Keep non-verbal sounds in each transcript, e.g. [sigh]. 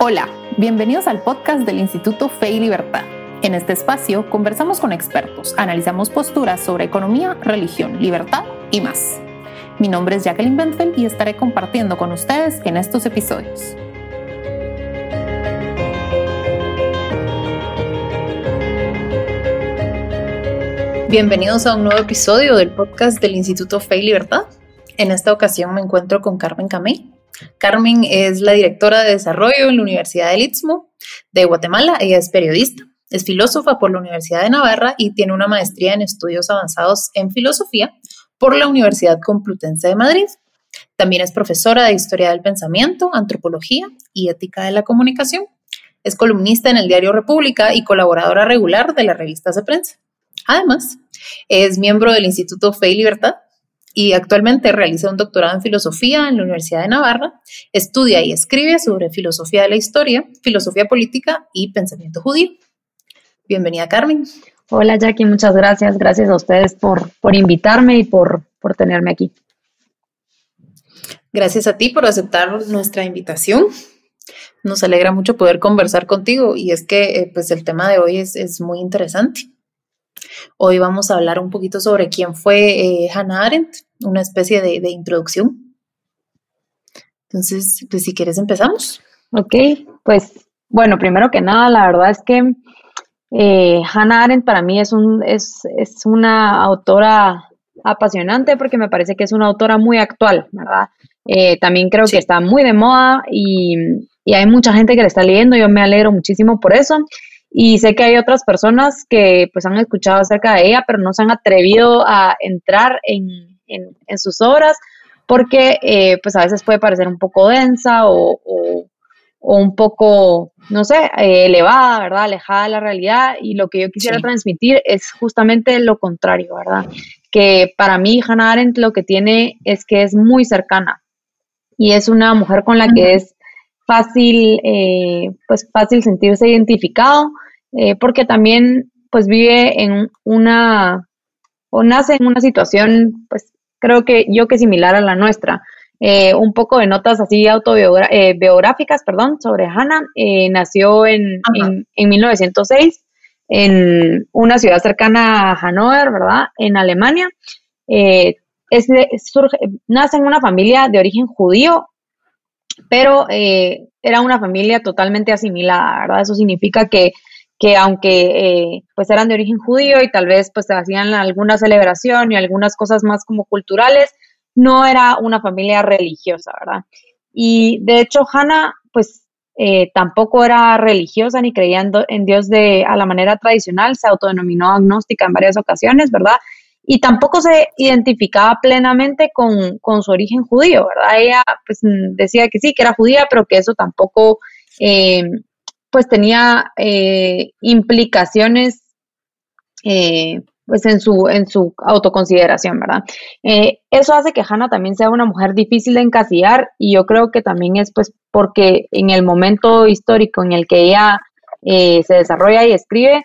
Hola, bienvenidos al podcast del Instituto Fe y Libertad. En este espacio conversamos con expertos, analizamos posturas sobre economía, religión, libertad y más. Mi nombre es Jacqueline Bentfeld y estaré compartiendo con ustedes en estos episodios. Bienvenidos a un nuevo episodio del podcast del Instituto Fe y Libertad. En esta ocasión me encuentro con Carmen Camey, Carmen es la directora de desarrollo en la Universidad del Istmo de Guatemala. Ella es periodista, es filósofa por la Universidad de Navarra y tiene una maestría en estudios avanzados en filosofía por la Universidad Complutense de Madrid. También es profesora de Historia del Pensamiento, Antropología y Ética de la Comunicación. Es columnista en el diario República y colaboradora regular de las revistas de prensa. Además, es miembro del Instituto Fe y Libertad, y actualmente realiza un doctorado en filosofía en la Universidad de Navarra. Estudia y escribe sobre filosofía de la historia, filosofía política y pensamiento judío. Bienvenida, Carmen. Hola, Jackie, muchas gracias. Gracias a ustedes por, por invitarme y por, por tenerme aquí. Gracias a ti por aceptar nuestra invitación. Nos alegra mucho poder conversar contigo y es que eh, pues el tema de hoy es, es muy interesante. Hoy vamos a hablar un poquito sobre quién fue eh, Hannah Arendt, una especie de, introducción. Entonces, pues si quieres empezamos. Ok, pues bueno, primero que nada, la verdad es que eh, Hannah Arendt para mí es, un, es, una autora apasionante porque me parece que es una autora muy actual, ¿verdad? Eh, también creo que está muy de moda y, y, hay mucha gente que le está leyendo, yo me alegro muchísimo por eso. Y sé que hay otras personas que pues han escuchado acerca de ella, pero no se han atrevido a entrar en, sus obras porque eh, pues a veces puede parecer un poco densa o, un poco, no sé, eh, elevada, ¿verdad? Alejada de la realidad. Y lo que yo quisiera transmitir es justamente lo contrario, ¿verdad? Que para mí Hannah Arendt lo que tiene es que es muy cercana y es una mujer con la que es fácil, eh, pues fácil sentirse identificado, eh, porque también pues vive en una, o nace en una situación, pues creo que yo que similar a la nuestra. Eh, un poco de notas así autobiográficas, perdón, sobre Hannah. nació en, en, 1906 en una ciudad cercana a Hannover, ¿verdad? En Alemania. Es, surge, nace en una familia de origen judío pero eh, era una familia totalmente asimilada, ¿verdad? Eso significa que, que aunque eh, pues eran de origen judío y tal vez pues hacían alguna celebración y algunas cosas más como culturales, no era una familia religiosa, ¿verdad? Y de hecho Hannah pues eh, tampoco era religiosa ni creía en, Dios de a la manera tradicional, se autodenominó agnóstica en varias ocasiones, ¿verdad? Y tampoco se identificaba plenamente con, su origen judío, ¿verdad? Ella pues decía que sí, que era judía, pero que eso tampoco eh, pues tenía eh, implicaciones eh, pues en su, en su autoconsideración, ¿verdad? eso hace que Hannah también sea una mujer difícil de encasillar y yo creo que también es pues porque en el momento histórico en el que ella se desarrolla y escribe,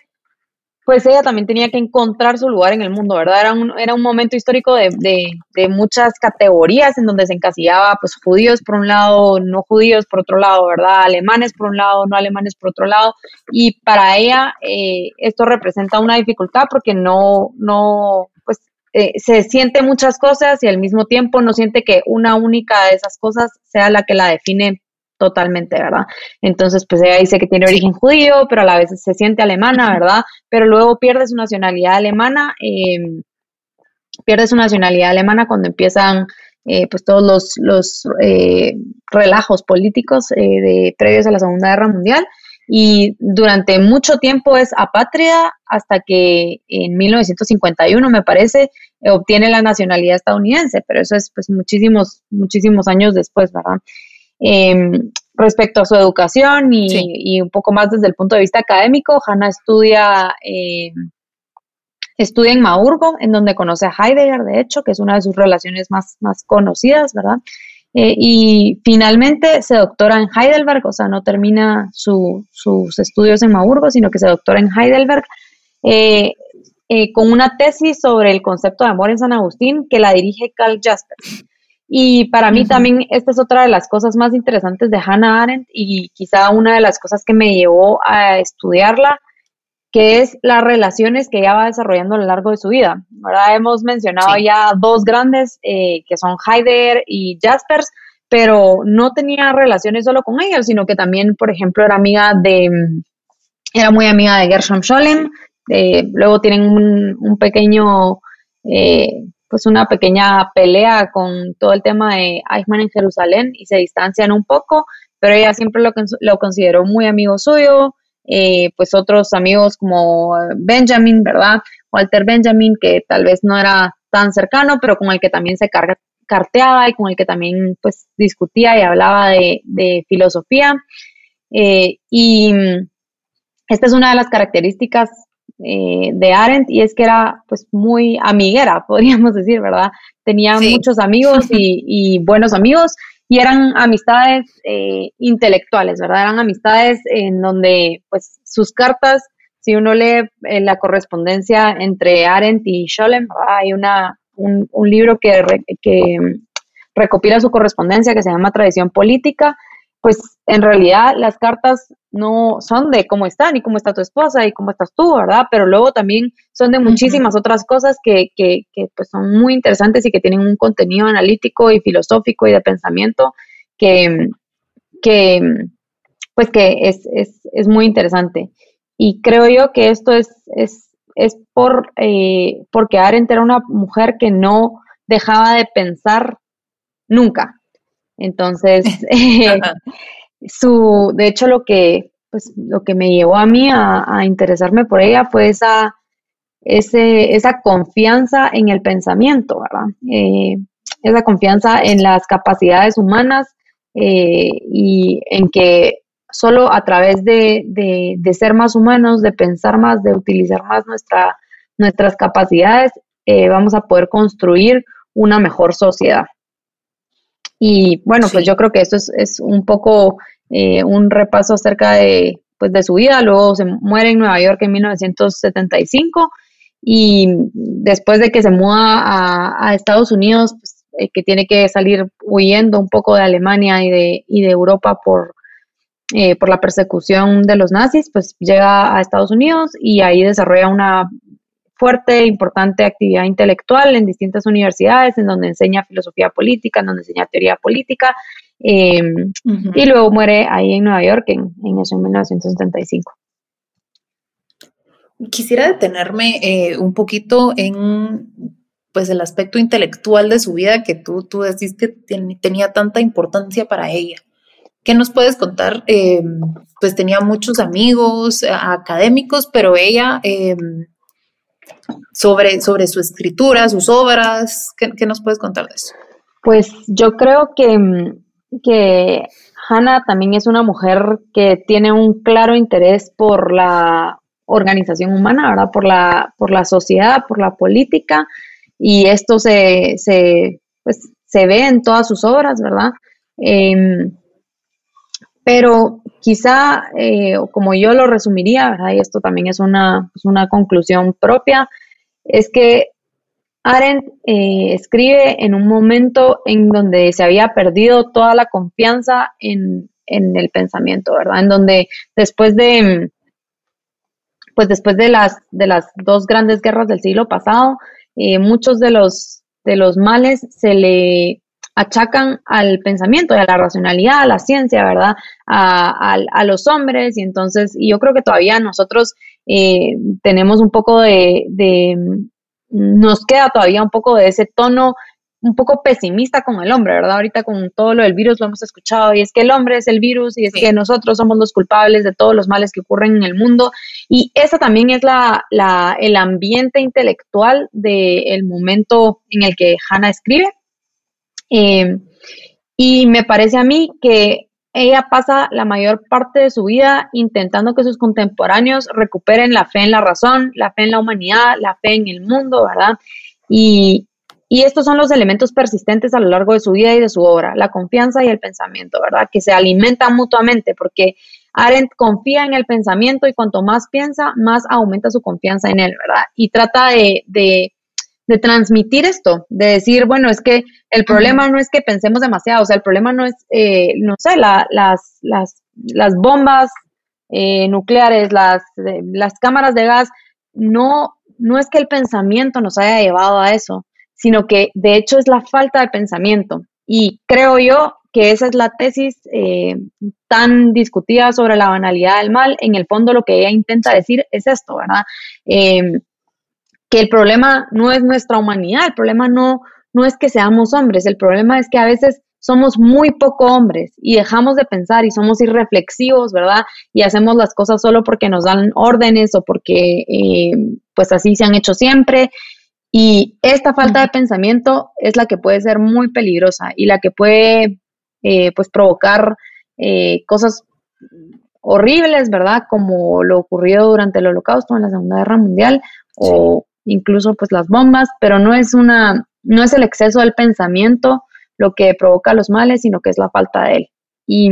pues ella también tenía que encontrar su lugar en el mundo, ¿verdad? Era un, era un momento histórico de, de, muchas categorías en donde se encasillaba, pues judíos por un lado, no judíos por otro lado, ¿verdad? Alemanes por un lado, no alemanes por otro lado. Y para ella eh, esto representa una dificultad porque no, no, pues eh, se siente muchas cosas y al mismo tiempo no siente que una única de esas cosas sea la que la define totalmente, ¿verdad? Entonces, pues ella dice que tiene origen judío, pero a la vez se siente alemana, ¿verdad? Pero luego pierde su nacionalidad alemana, em, pierde su nacionalidad alemana cuando empiezan eh, pues todos los, los eh, relajos políticos eh, de, previos a la Segunda Guerra Mundial y durante mucho tiempo es apátrida hasta que en 1951 me parece obtiene la nacionalidad estadounidense, pero eso es pues muchísimos, muchísimos años después, ¿verdad? Em, respecto a su educación y, un poco más desde el punto de vista académico, Hannah estudia, em, estudia en Maurgo, en donde conoce a Heidegger, de hecho, que es una de sus relaciones más, más conocidas, ¿verdad? Eh, y finalmente se doctora en Heidelberg, o sea, no termina sus estudios en Maurgo, sino que se doctora en Heidelberg. Eh, eh, con una tesis sobre el concepto de amor en San Agustín que la dirige Carl Jaspers. Y para mí también esta es otra de las cosas más interesantes de Hannah Arendt y quizá una de las cosas que me llevó a estudiarla, que es las relaciones que ella va desarrollando a lo largo de su vida. ¿verdad? Hemos mencionado ya dos grandes, eh, que son Heidegger y Jaspers, pero no tenía relaciones solo con ellos, sino que también, por ejemplo, era amiga de, era muy amiga de Gershom Scholem, luego tienen un, pequeño, eh, pues una pequeña pelea con todo el tema de Eichmann en Jerusalén y se distancian un poco, pero ella siempre lo, lo consideró muy amigo suyo, eh, pues otros amigos como Benjamin, ¿verdad? Walter Benjamin, que tal vez no era tan cercano, pero con el que también se carga, carteaba y con el que también pues discutía y hablaba de, filosofía. Eh, y esta es una de las características eh, de Arendt y es que era pues muy amiguera, [laughs] podríamos decir, ¿verdad? Tenía muchos amigos y, buenos amigos y eran amistades eh, intelectuales, ¿verdad? Eran amistades en donde pues sus cartas, si uno lee la correspondencia entre Arendt y Scholem, hay una un, libro que, que recopila su correspondencia que se llama Tradición Política, pues en realidad las cartas no son de cómo están y cómo está tu esposa y cómo estás tú, ¿verdad? Pero luego también son de muchísimas otras cosas que, que, que, pues son muy interesantes y que tienen un contenido analítico y filosófico y de pensamiento que, que pues que es, es, es muy interesante. Y creo yo que esto es, es es por, eh, porque Arendt era una mujer que no dejaba de pensar nunca. Entonces, [laughs] eh, su, de hecho, lo que, pues, lo que me llevó a mí a, interesarme por ella fue esa, ese, esa confianza en el pensamiento, ¿verdad? Eh, esa confianza en las capacidades humanas y en que solo a través de, ser más humanos, de pensar más, de utilizar más nuestra, nuestras capacidades, eh, vamos a poder construir una mejor sociedad. Y bueno, pues yo creo que esto es, un poco eh, un repaso acerca de, pues de su vida. Luego se muere en Nueva York en 1975 y después de que se muda a, Estados Unidos, pues, eh, que tiene que salir huyendo un poco de Alemania y de, y de Europa por, eh, por la persecución de los nazis, pues llega a Estados Unidos y ahí desarrolla una fuerte, importante actividad intelectual en distintas universidades, en donde enseña filosofía política, en donde enseña teoría política, em, y luego muere ahí en Nueva York en, en eso, en 1975. Quisiera detenerme eh, un poquito en pues el aspecto intelectual de su vida que tú, tú decís que tenía tanta importancia para ella. ¿Qué nos puedes contar? Eh, pues tenía muchos amigos eh, académicos, pero ella eh, sobre, sobre su escritura, sus obras, ¿qué, nos puedes contar de eso? Pues yo creo que, que Hannah también es una mujer que tiene un claro interés por la organización humana, ¿verdad? Por la, por la sociedad, por la política, y esto se, se, pues, se ve en todas sus obras, ¿verdad? Em, pero quizá, eh, como yo lo resumiría, y esto también es una, pues, una, conclusión propia, es que Arendt eh, escribe en un momento en donde se había perdido toda la confianza en, el pensamiento, ¿verdad? En donde después de, pues después de las, de las dos grandes guerras del siglo pasado, eh, muchos de los, de los males se le achacan al pensamiento a la racionalidad, a la ciencia, ¿verdad? A, a, los hombres y entonces, y yo creo que todavía nosotros eh, tenemos un poco de, de, nos queda todavía un poco de ese tono un poco pesimista con el hombre, ¿verdad? Ahorita con todo lo del virus lo hemos escuchado y es que el hombre es el virus y es que nosotros somos los culpables de todos los males que ocurren en el mundo. Y eso también es la, la, el ambiente intelectual del momento en el que Hannah escribe. Em, y me parece a mí que ella pasa la mayor parte de su vida intentando que sus contemporáneos recuperen la fe en la razón, la fe en la humanidad, la fe en el mundo, ¿verdad? Y, y estos son los elementos persistentes a lo largo de su vida y de su obra, la confianza y el pensamiento, ¿verdad? Que se alimentan mutuamente porque Arendt confía en el pensamiento y cuanto más piensa, más aumenta su confianza en él, ¿verdad? Y trata de, de de transmitir esto, de decir, bueno, es que el problema no es que pensemos demasiado, o sea, el problema no es, eh, no sé, las, las, las bombas eh, nucleares, las, las cámaras de gas, no, no es que el pensamiento nos haya llevado a eso, sino que de hecho es la falta de pensamiento. Y creo yo que esa es la tesis eh, tan discutida sobre la banalidad del mal. En el fondo lo que ella intenta decir es esto, ¿verdad? Em, que el problema no es nuestra humanidad, el problema no, no es que seamos hombres, el problema es que a veces somos muy poco hombres y dejamos de pensar y somos irreflexivos, ¿verdad? Y hacemos las cosas solo porque nos dan órdenes o porque em, pues así se han hecho siempre y esta falta de pensamiento es la que puede ser muy peligrosa y la que puede eh, pues provocar eh, cosas horribles, ¿verdad? Como lo ocurrido durante el Holocausto en la Segunda Guerra Mundial o incluso pues las bombas, pero no es una, no es el exceso del pensamiento lo que provoca los males, sino que es la falta de él. Y,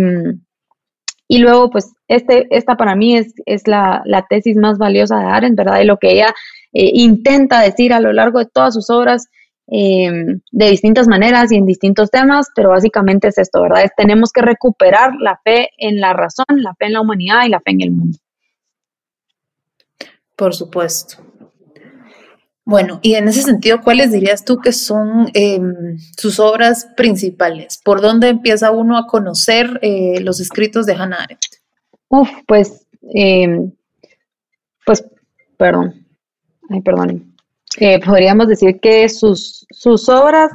y luego, pues, este, esta para mí es, es la, la, tesis más valiosa de Arendt, ¿verdad? Y lo que ella eh, intenta decir a lo largo de todas sus obras em, de distintas maneras y en distintos temas, pero básicamente es esto, ¿verdad? Es, tenemos que recuperar la fe en la razón, la fe en la humanidad y la fe en el mundo. Por supuesto. Bueno, y en ese sentido, ¿cuáles dirías tú que son em, sus obras principales? ¿Por dónde empieza uno a conocer eh, los escritos de Hannah Arendt? Uf, pues, em, pues, perdón, ay, perdonen, eh, podríamos decir que sus, sus obras,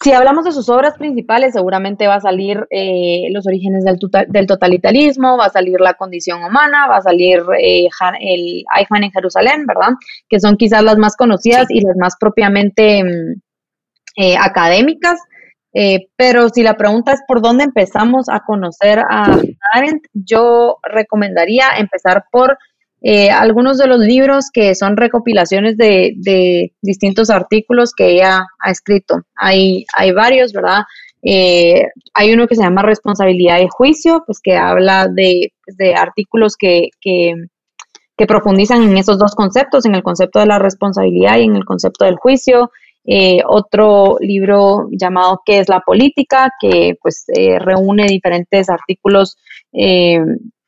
si hablamos de sus obras principales, seguramente va a salir eh, los orígenes del, del, totalitarismo, va a salir la condición humana, va a salir eh, el Eichmann en Jerusalén, ¿verdad? Que son quizás las más conocidas y las más propiamente mm, académicas. pero si la pregunta es por dónde empezamos a conocer a Arendt, yo recomendaría empezar por eh, algunos de los libros que son recopilaciones de, distintos artículos que ella ha escrito. Hay, hay varios, ¿verdad? Eh, hay uno que se llama Responsabilidad y Juicio, pues que habla de, artículos que, que, profundizan en esos dos conceptos, en el concepto de la responsabilidad y en el concepto del juicio. Eh, otro libro llamado ¿Qué es la política? que pues reúne diferentes artículos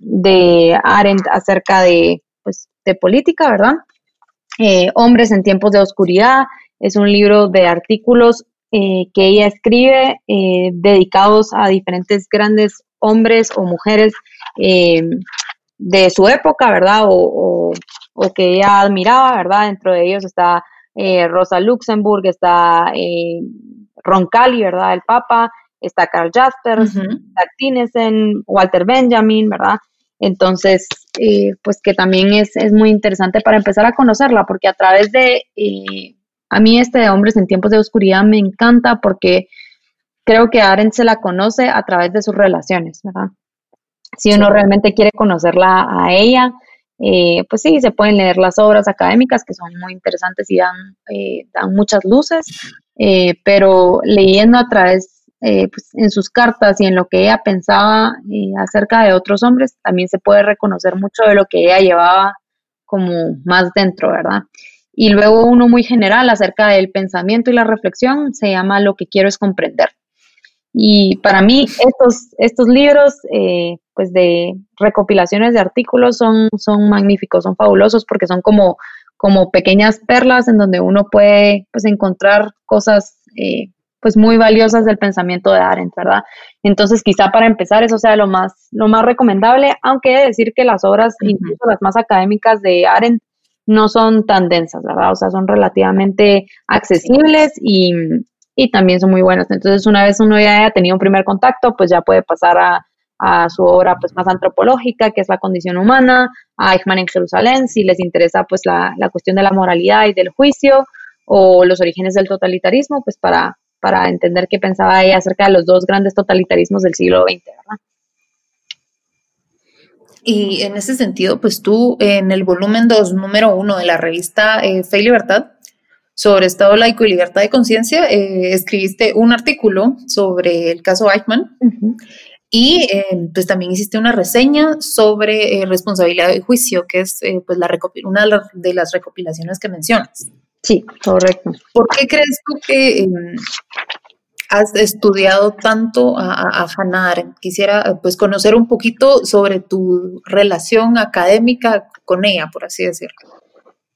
de Arendt acerca de, pues, de política, ¿verdad? Eh, Hombres en tiempos de oscuridad es un libro de artículos eh, que ella escribe eh, dedicados a diferentes grandes hombres o mujeres de su época, ¿verdad? O, que ella admiraba, ¿verdad? Dentro de ellos está Rosa Luxemburg, está Roncalli, ¿verdad? El Papa, está Carl Jaspers, está Walter Benjamin, ¿verdad? Entonces, eh, pues que también es, muy interesante para empezar a conocerla, porque a través de, eh, a mí este de Hombres en Tiempos de Oscuridad me encanta porque creo que Arendt se la conoce a través de sus relaciones, ¿verdad? Si uno realmente quiere conocerla a ella, eh, pues sí, se pueden leer las obras académicas que son muy interesantes y dan, dan muchas luces, pero leyendo a través eh, pues, en sus cartas y en lo que ella pensaba eh, acerca de otros hombres, también se puede reconocer mucho de lo que ella llevaba como más dentro, ¿verdad? Y luego uno muy general acerca del pensamiento y la reflexión se llama Lo que quiero es comprender. Y para mí estos, estos libros, eh, pues de recopilaciones de artículos son, son magníficos, son fabulosos porque son como, como pequeñas perlas en donde uno puede pues encontrar cosas pues muy valiosas del pensamiento de Arendt, ¿verdad? Entonces, quizá para empezar eso sea lo más, lo más recomendable, aunque he de decir que las obras, incluso las más académicas de Arendt, no son tan densas, ¿verdad? O sea, son relativamente accesibles y, también son muy buenas. Entonces, una vez uno ya haya tenido un primer contacto, pues ya puede pasar a, su obra pues más antropológica, que es la condición humana, a Eichmann en Jerusalén, si les interesa pues la, la cuestión de la moralidad y del juicio, o los orígenes del totalitarismo, pues para, para entender qué pensaba ella acerca de los dos grandes totalitarismos del siglo XX, ¿verdad? Y en ese sentido, pues tú en el volumen 2, número 1 de la revista eh, Fe y Libertad, sobre Estado laico y libertad de conciencia, eh, escribiste un artículo sobre el caso Eichmann y eh, pues también hiciste una reseña sobre responsabilidad de juicio, que es pues la una de las recopilaciones que mencionas. Sí, correcto. ¿Por qué crees tú que em, has estudiado tanto a, a, Arendt? Quisiera pues conocer un poquito sobre tu relación académica con ella, por así decirlo.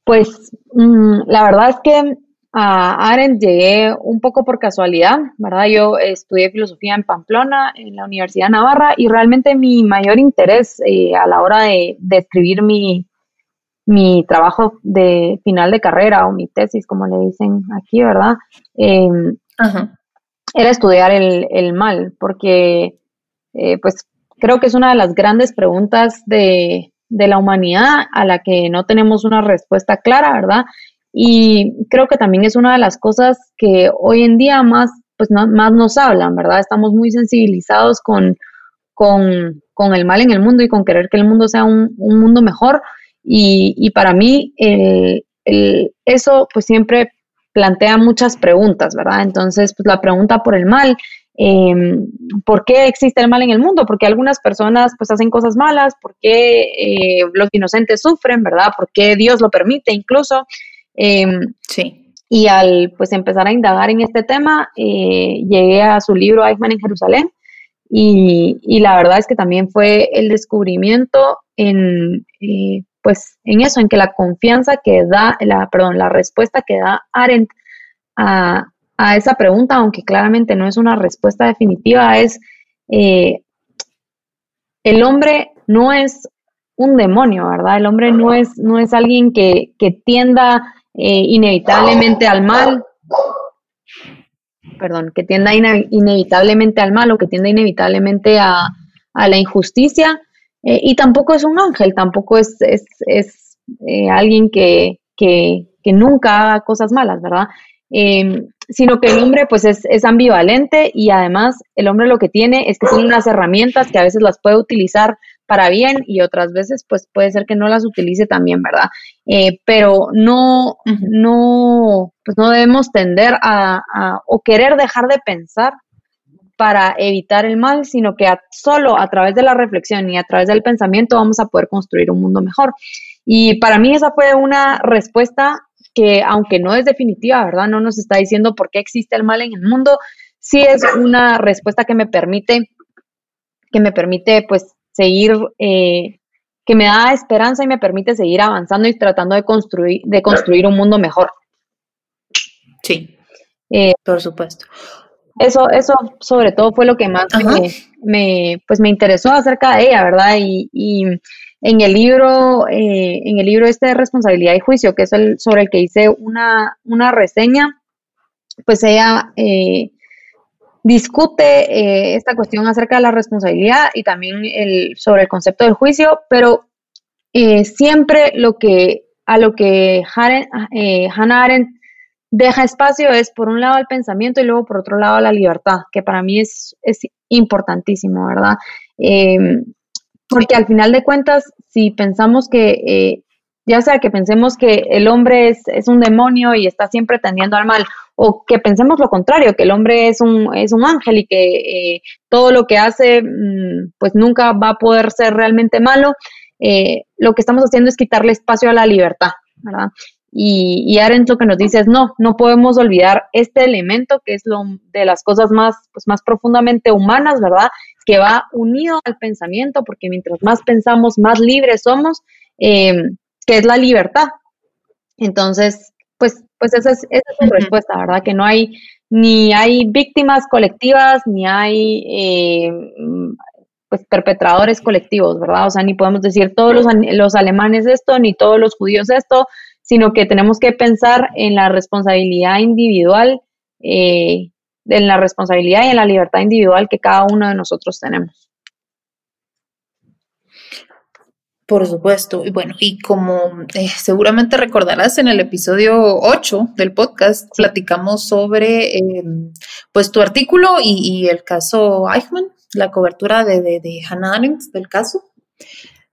Pues mm, la verdad es que a Arendt llegué un poco por casualidad, ¿verdad? Yo estudié filosofía en Pamplona, en la Universidad de Navarra, y realmente mi mayor interés eh, a la hora de, escribir mi, mi, trabajo de final de carrera o mi tesis, como le dicen aquí, ¿verdad? Em, era estudiar el, mal, porque eh, pues creo que es una de las grandes preguntas de, de la humanidad a la que no tenemos una respuesta clara, ¿verdad? Y creo que también es una de las cosas que hoy en día más, pues, más nos hablan, ¿verdad? Estamos muy sensibilizados con, con, con, el mal en el mundo y con querer que el mundo sea un, un mundo mejor. Y, y para mí el, el, eso pues siempre plantea muchas preguntas, ¿verdad? Entonces, pues la pregunta por el mal, eh, ¿por qué existe el mal en el mundo? Porque algunas personas pues hacen cosas malas, ¿por qué eh, los inocentes sufren, ¿verdad? ¿Por qué Dios lo permite incluso? Em, sí. Y al pues empezar a indagar en este tema, eh, llegué a su libro Eichmann en Jerusalén y, y, la verdad es que también fue el descubrimiento en, eh, pues en eso, en que la confianza que da, la, perdón, la respuesta que da Arendt a, a esa pregunta, aunque claramente no es una respuesta definitiva, es eh, el hombre no es un demonio, ¿verdad? El hombre no es, no es alguien que, que tienda eh, inevitablemente al mal, perdón, que tienda inevitablemente al mal o que tienda inevitablemente a, la injusticia, eh, y tampoco es un ángel, tampoco es, es, es eh, alguien que, que, que, nunca haga cosas malas, ¿verdad? Em, sino que el hombre pues es, es, ambivalente y además el hombre lo que tiene es que tiene unas herramientas que a veces las puede utilizar para bien y otras veces pues puede ser que no las utilice también, ¿verdad? Eh, pero no, no, pues no debemos tender a, o querer dejar de pensar para evitar el mal, sino que solo a través de la reflexión y a través del pensamiento vamos a poder construir un mundo mejor. Y para mí esa fue una respuesta que, aunque no es definitiva, ¿verdad? No nos está diciendo por qué existe el mal en el mundo, sí es una respuesta que me permite, que me permite, pues, seguir, eh, que me da esperanza y me permite seguir avanzando y tratando de construir, de construir un mundo mejor. Sí, eh, por supuesto. Eso, eso sobre todo fue lo que más me, pues me interesó acerca de ella, ¿verdad? Y, y en el libro, eh, en el libro este de responsabilidad y juicio, que es el sobre el que hice una, una reseña, pues ella eh, discute eh, esta cuestión acerca de la responsabilidad y también el, sobre el concepto del juicio, pero eh, siempre lo que a lo que eh, Hannah Arendt deja espacio es por un lado el pensamiento y luego por otro lado la libertad, que para mí es, es importantísimo, ¿verdad? porque al final de cuentas, si pensamos que ya sea que pensemos que el hombre es, es, un demonio y está siempre tendiendo al mal, o que pensemos lo contrario, que el hombre es un, es un ángel y que eh, todo lo que hace mm, pues nunca va a poder ser realmente malo, eh, lo que estamos haciendo es quitarle espacio a la libertad, ¿verdad? Y, y Arendt lo que nos dice es no, no podemos olvidar este elemento que es lo de las cosas más, pues, más profundamente humanas, ¿verdad? Que va unido al pensamiento, porque mientras más pensamos, más libres somos. Eh, que es la libertad. Entonces, pues, pues esa es, esa es respuesta, ¿verdad? Que no hay, ni hay víctimas colectivas, ni hay eh, pues perpetradores colectivos, ¿verdad? O sea, ni podemos decir todos los, los alemanes esto, ni todos los judíos esto, sino que tenemos que pensar en la responsabilidad individual, eh, en la responsabilidad y en la libertad individual que cada uno de nosotros tenemos. Por supuesto. Y bueno, y como eh, seguramente recordarás en el episodio 8 del podcast, platicamos sobre em, pues tu artículo y, el caso Eichmann, la cobertura de, de, Hannah Arendt del caso.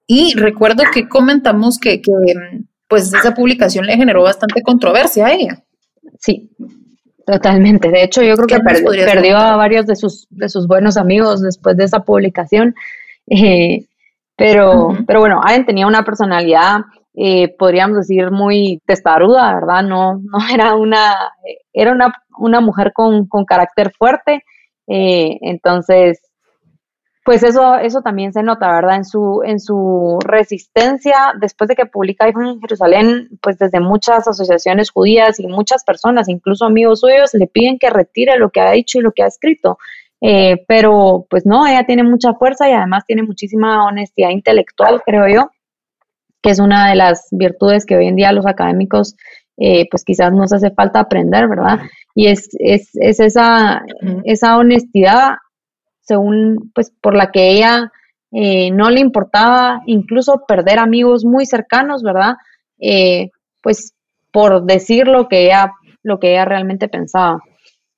Y recuerdo que comentamos que, em, pues esa publicación le generó bastante controversia a ella. Sí, totalmente. De hecho, yo creo que perdió, a varios de sus, de sus buenos amigos después de esa publicación. Eh, pero, pero bueno, Aren tenía una personalidad eh, podríamos decir, muy testaruda, ¿verdad? No, no era una, era una, una mujer con, con carácter fuerte, eh, entonces, pues eso, eso también se nota, ¿verdad? En su, en su resistencia, después de que publica en Jerusalén, pues desde muchas asociaciones judías y muchas personas, incluso amigos suyos, le piden que retire lo que ha dicho y lo que ha escrito. Eh, pero pues no, ella tiene mucha fuerza y además tiene muchísima honestidad intelectual, creo yo, que es una de las virtudes que hoy en día los académicos eh, pues quizás nos hace falta aprender, ¿verdad? Y es, es, es esa, esa honestidad según, pues por la que ella eh, no le importaba incluso perder amigos muy cercanos, ¿verdad? pues por decir lo que ella, lo que ella realmente pensaba.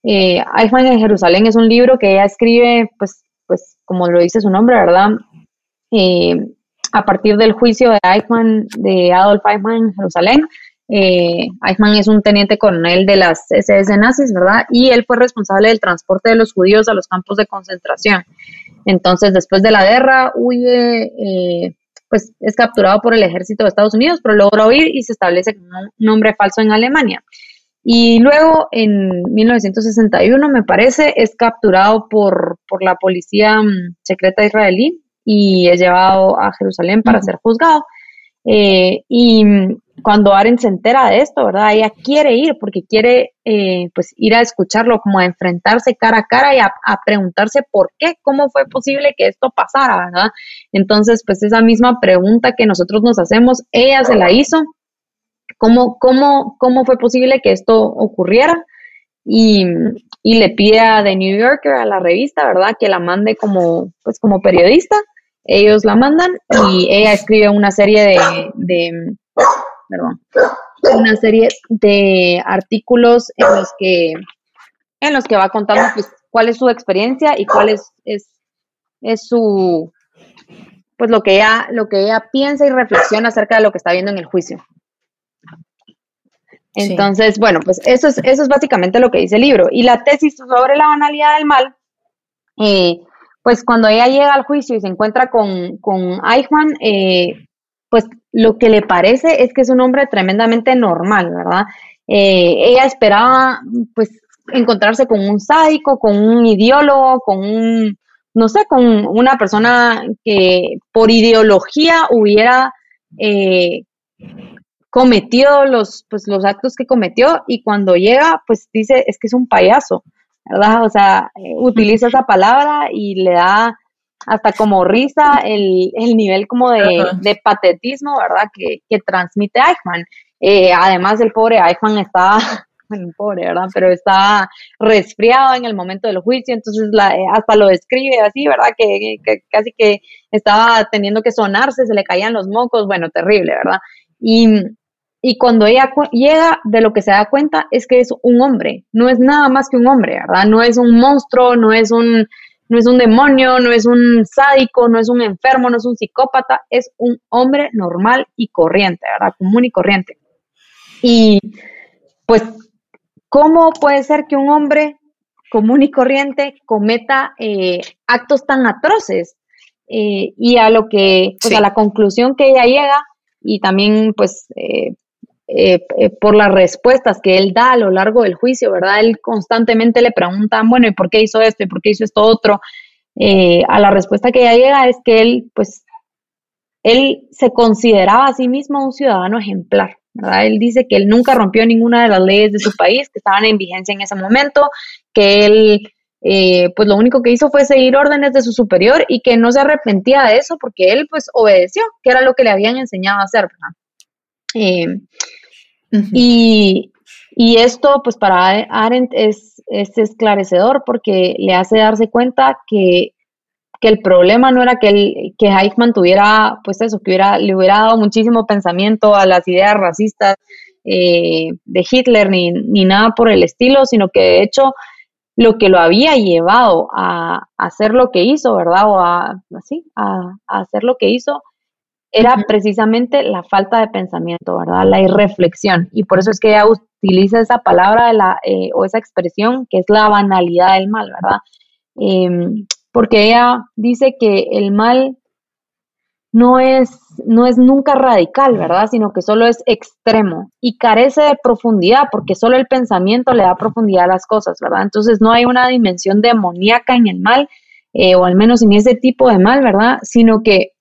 Eh, Eichmann en Jerusalén es un libro que ella escribe, pues, pues como lo dice su nombre, ¿verdad? Eh, a partir del juicio de Eichmann, de Adolf Eichmann en Jerusalén. Eh, Eichmann es un teniente coronel de las SS nazis, ¿verdad? Y él fue responsable del transporte de los judíos a los campos de concentración. Entonces, después de la guerra, huye, eh, pues es capturado por el ejército de Estados Unidos, pero logra huir y se establece como un nombre falso en Alemania. Y luego, en 1961, me parece, es capturado por, la policía mm, secreta israelí y es llevado a Jerusalén para ser juzgado. Eh, y mm, cuando Aren se entera de esto, ¿verdad? Ella quiere ir porque quiere eh, pues ir a escucharlo, como a enfrentarse cara a cara y a, preguntarse por qué, cómo fue posible que esto pasara, ¿verdad? Entonces, pues esa misma pregunta que nosotros nos hacemos, ella se la hizo ¿Cómo, cómo, cómo fue posible que esto ocurriera? Y, le pide a The New Yorker, a la revista, ¿verdad?, que la mande como, pues, como periodista. Ellos la mandan y ella escribe una serie de, perdón, una serie de artículos en los que, en los que va contando pues, cuál es su experiencia y cuál es, es, es su, pues lo que ella, lo que ella piensa y reflexiona acerca de lo que está viendo en el juicio. Entonces, bueno, pues eso es, eso es básicamente lo que dice el libro. Y la tesis sobre la banalidad del mal, eh, pues cuando ella llega al juicio y se encuentra con, con Eichmann, eh, pues lo que le parece es que es un hombre tremendamente normal, ¿verdad? Eh, ella esperaba, pues, encontrarse con un sádico, con un ideólogo, con un, no sé, con una persona que por ideología hubiera cometió los, pues, los actos que cometió y cuando llega, pues dice, es que es un payaso, ¿verdad? O sea, eh, utiliza esa palabra y le da hasta como risa el, nivel como de, patetismo, ¿verdad? Que, que transmite Eichmann. Eh, además, el pobre Eichmann está, [laughs] bueno, pobre, ¿verdad? Pero está resfriado en el momento del juicio, entonces la, eh, hasta lo describe así, ¿verdad? Que, que, casi que estaba teniendo que sonarse, se le caían los mocos, bueno, terrible, ¿verdad? Y, y cuando ella llega, de lo que se da cuenta es que es un hombre, no es nada más que un hombre, ¿verdad? No es un monstruo, no es un, no es un demonio, no es un sádico, no es un enfermo, no es un psicópata, es un hombre normal y corriente, ¿verdad? Común y corriente. Y pues, ¿cómo puede ser que un hombre común y corriente cometa eh, actos tan atroces? Eh, y a lo que, pues a la conclusión que ella llega, y también pues eh, eh, eh, por las respuestas que él da a lo largo del juicio, ¿verdad? Él constantemente le preguntan, bueno, ¿y por qué hizo esto? ¿Y por qué hizo esto otro? Eh, a la respuesta que ella llega es que él, pues, él se consideraba a sí mismo un ciudadano ejemplar, ¿verdad? Él dice que él nunca rompió ninguna de las leyes de su país que estaban en vigencia en ese momento, que él, pues, lo único que hizo fue seguir órdenes de su superior y que no se arrepentía de eso porque él, pues, obedeció, que era lo que le habían enseñado a hacer, ¿verdad? Y, esto, pues para Arendt es, esclarecedor porque le hace darse cuenta que, el problema no era que, el, que Eichmann tuviera, pues eso, que hubiera, le hubiera dado muchísimo pensamiento a las ideas racistas eh, de Hitler ni, nada por el estilo, sino que de hecho lo que lo había llevado a, hacer lo que hizo, ¿verdad? O a, así, a hacer lo que hizo, era precisamente la falta de pensamiento, ¿verdad? La irreflexión. Y por eso es que ella utiliza esa palabra de la, eh, o esa expresión que es la banalidad del mal, ¿verdad? Em, porque ella dice que el mal no es, no es nunca radical, ¿verdad? Sino que solo es extremo y carece de profundidad porque solo el pensamiento le da profundidad a las cosas, ¿verdad? Entonces no hay una dimensión demoníaca en el mal, eh, o al menos en ese tipo de mal, ¿verdad? Sino que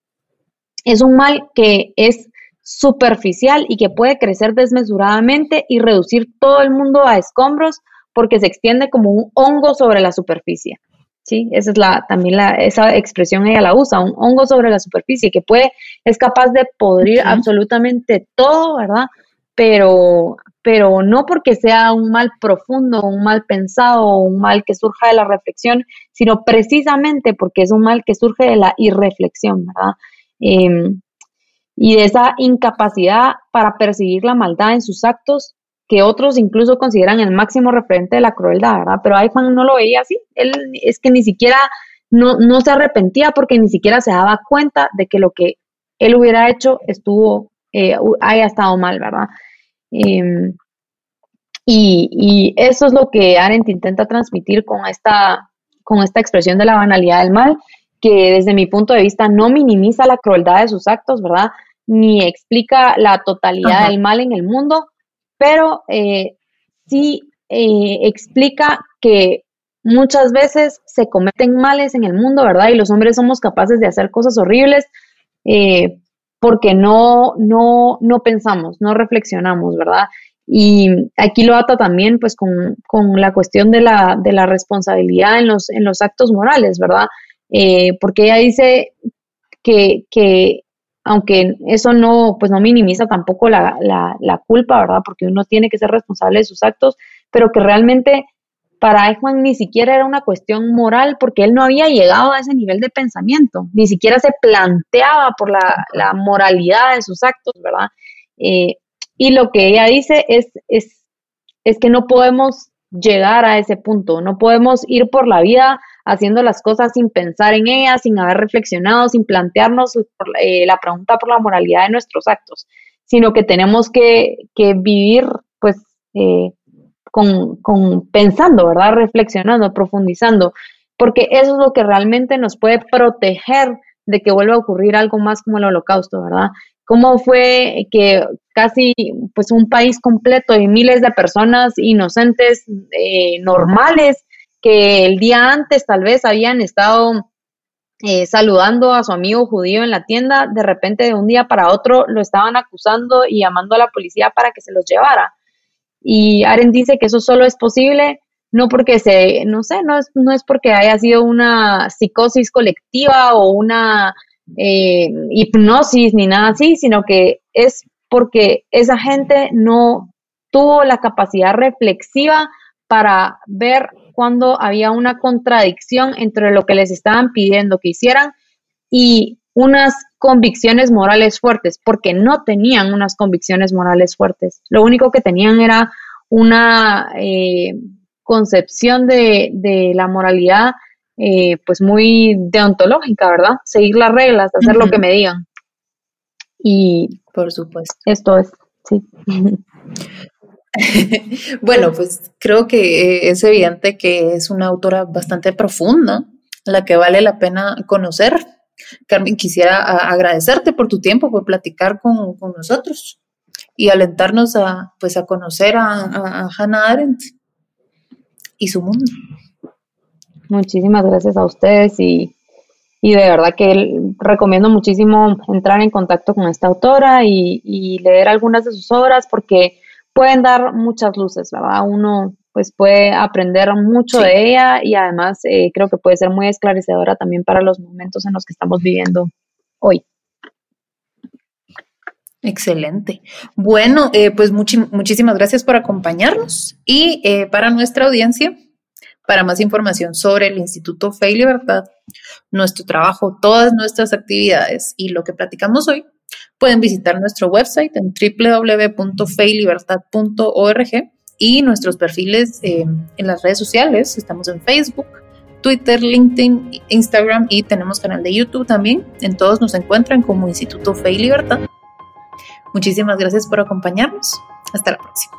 es un mal que es superficial y que puede crecer desmesuradamente y reducir todo el mundo a escombros porque se extiende como un hongo sobre la superficie. ¿sí? Esa es la, también la, esa expresión ella la usa, un hongo sobre la superficie que puede, es capaz de podrir absolutamente todo, ¿verdad? Pero, pero no porque sea un mal profundo, un mal pensado, o un mal que surja de la reflexión, sino precisamente porque es un mal que surge de la irreflexión, ¿verdad? Em, y de esa incapacidad para percibir la maldad en sus actos que otros incluso consideran el máximo referente de la crueldad, ¿verdad? Pero Eichmann no lo veía así, él es que ni siquiera no, no se arrepentía porque ni siquiera se daba cuenta de que lo que él hubiera hecho estuvo, eh, haya estado mal, ¿verdad? Em, y, y, eso es lo que Arendt intenta transmitir con esta, con esta expresión de la banalidad del mal, que desde mi punto de vista no minimiza la crueldad de sus actos, ¿verdad? Ni explica la totalidad del mal en el mundo, pero eh, sí eh, explica que muchas veces se cometen males en el mundo, ¿verdad? Y los hombres somos capaces de hacer cosas horribles eh, porque no, no, no pensamos, no reflexionamos, ¿verdad? Y aquí lo ata también pues con, la cuestión de la, de la, responsabilidad en los, en los actos morales, ¿verdad? Porque ella dice que, que aunque eso no, pues no minimiza tampoco la, la, culpa, ¿verdad? Porque uno tiene que ser responsable de sus actos, pero que realmente para Eichmann ni siquiera era una cuestión moral porque él no había llegado a ese nivel de pensamiento, ni siquiera se planteaba por la, la moralidad de sus actos, ¿verdad? Eh, y lo que ella dice es, es, es que no podemos llegar a ese punto, no podemos ir por la vida haciendo las cosas sin pensar en ellas, sin haber reflexionado, sin plantearnos eh, la pregunta por la moralidad de nuestros actos, sino que tenemos que, vivir pues eh, con, con, pensando, ¿verdad? Reflexionando, profundizando, porque eso es lo que realmente nos puede proteger de que vuelva a ocurrir algo más como el holocausto, ¿verdad? ¿Cómo fue que casi pues un país completo y miles de personas inocentes, eh, normales, que el día antes tal vez habían estado eh, saludando a su amigo judío en la tienda, de repente de un día para otro lo estaban acusando y llamando a la policía para que se los llevara. Y Aren dice que eso solo es posible no porque se, no sé, no es, no es porque haya sido una psicosis colectiva o una eh, hipnosis ni nada así, sino que es porque esa gente no tuvo la capacidad reflexiva para ver cuando había una contradicción entre lo que les estaban pidiendo que hicieran y unas convicciones morales fuertes, porque no tenían unas convicciones morales fuertes. Lo único que tenían era una eh, concepción de, la moralidad eh, pues muy deontológica, ¿verdad? Seguir las reglas, hacer lo que me digan. Y por supuesto. Esto es, sí. [laughs] [laughs] bueno, pues creo que es evidente que es una autora bastante profunda, la que vale la pena conocer. Carmen, quisiera agradecerte por tu tiempo, por platicar con, nosotros y alentarnos a, pues, a conocer a, Hannah Arendt y su mundo. Muchísimas gracias a ustedes y, de verdad que recomiendo muchísimo entrar en contacto con esta autora y, y leer algunas de sus obras porque pueden dar muchas luces, ¿verdad? Uno pues puede aprender mucho de ella y además eh, creo que puede ser muy esclarecedora también para los momentos en los que estamos viviendo hoy. Excelente. Bueno, eh, pues muchísimas gracias por acompañarnos y eh, para nuestra audiencia, para más información sobre el Instituto Fe y Libertad, nuestro trabajo, todas nuestras actividades y lo que platicamos hoy, Pueden visitar nuestro website en www.feylibertad.org y nuestros perfiles eh, en las redes sociales. Estamos en Facebook, Twitter, LinkedIn, Instagram y tenemos canal de YouTube también. En todos nos encuentran como Instituto Fe y Libertad. Muchísimas gracias por acompañarnos. Hasta la próxima.